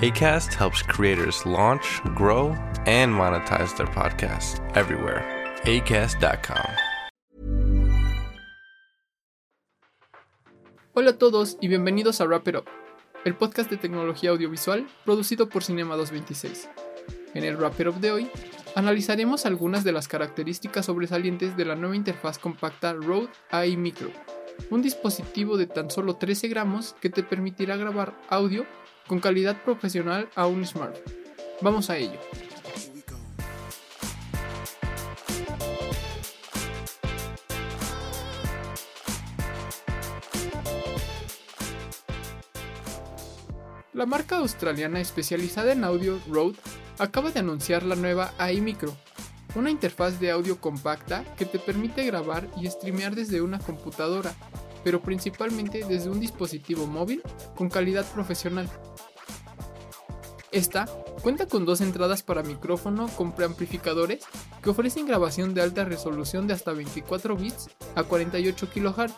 ACAST helps creators launch, grow, and monetize their podcasts everywhere. ACAST.com. Hola a todos y bienvenidos a Wrap It Up, el podcast de tecnología audiovisual producido por Cinema 226. En el Wrap It Up de hoy, analizaremos algunas de las características sobresalientes de la nueva interfaz compacta Rode AI Micro, un dispositivo de tan solo 13 gramos que te permitirá grabar audio con calidad profesional a un smartphone. Vamos a ello. La marca australiana especializada en audio Rode acaba de anunciar la nueva AI Micro, una interfaz de audio compacta que te permite grabar y streamear desde una computadora, pero principalmente desde un dispositivo móvil con calidad profesional. Esta cuenta con dos entradas para micrófono con preamplificadores que ofrecen grabación de alta resolución de hasta 24 bits a 48 kHz,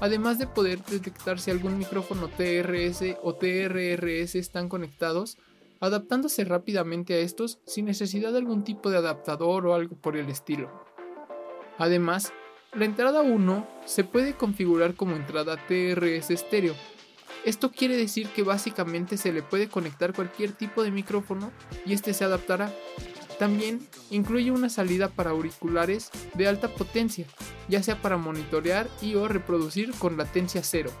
además de poder detectar si algún micrófono TRS o TRRS están conectados, adaptándose rápidamente a estos sin necesidad de algún tipo de adaptador o algo por el estilo. Además, la entrada 1 se puede configurar como entrada TRS estéreo, esto quiere decir que básicamente se le puede conectar cualquier tipo de micrófono y este se adaptará. También incluye una salida para auriculares de alta potencia, ya sea para monitorear y o reproducir con latencia cero.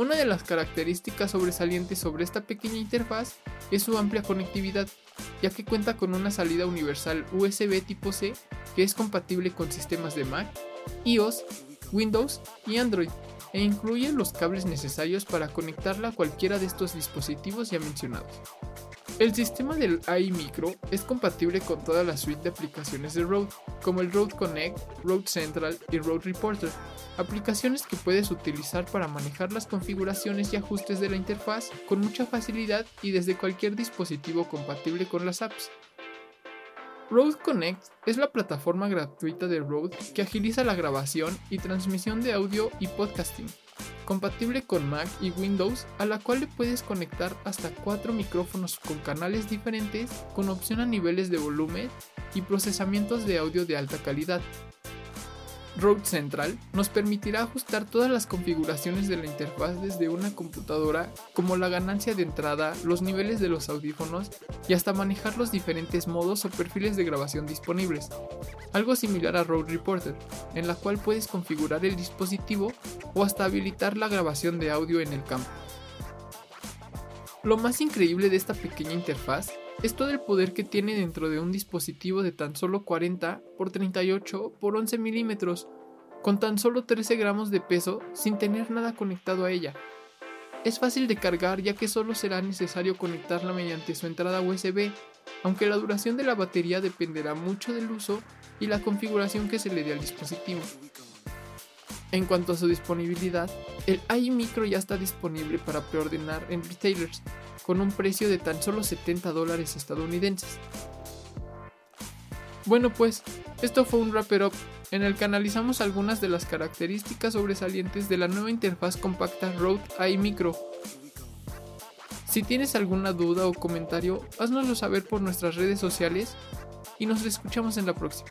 Una de las características sobresalientes sobre esta pequeña interfaz es su amplia conectividad, ya que cuenta con una salida universal USB tipo C que es compatible con sistemas de Mac, iOS, Windows y Android e incluye los cables necesarios para conectarla a cualquiera de estos dispositivos ya mencionados. El sistema del AI Micro es compatible con toda la suite de aplicaciones de Rode, como el Rode Connect, Rode Central y Rode Reporter, aplicaciones que puedes utilizar para manejar las configuraciones y ajustes de la interfaz con mucha facilidad y desde cualquier dispositivo compatible con las apps. Rode Connect es la plataforma gratuita de Rode que agiliza la grabación y transmisión de audio y podcasting, compatible con Mac y Windows, a la cual le puedes conectar hasta 4 micrófonos con canales diferentes con opción a niveles de volumen y procesamientos de audio de alta calidad. Rode Central nos permitirá ajustar todas las configuraciones de la interfaz desde una computadora, como la ganancia de entrada, los niveles de los audífonos y hasta manejar los diferentes modos o perfiles de grabación disponibles. Algo similar a Rode Reporter, en la cual puedes configurar el dispositivo o hasta habilitar la grabación de audio en el campo. Lo más increíble de esta pequeña interfaz es todo el poder que tiene dentro de un dispositivo de tan solo 40 x 38 x 11 milímetros, con tan solo 13 gramos de peso sin tener nada conectado a ella. Es fácil de cargar ya que solo será necesario conectarla mediante su entrada USB, aunque la duración de la batería dependerá mucho del uso y la configuración que se le dé al dispositivo. En cuanto a su disponibilidad, el AI Micro ya está disponible para preordenar en retailers, con un precio de tan solo 70 dólares estadounidenses. Bueno pues, esto fue un Wrap Up en el que analizamos algunas de las características sobresalientes de la nueva interfaz compacta Rode AI Micro. Si tienes alguna duda o comentario, haznoslo saber por nuestras redes sociales y nos escuchamos en la próxima.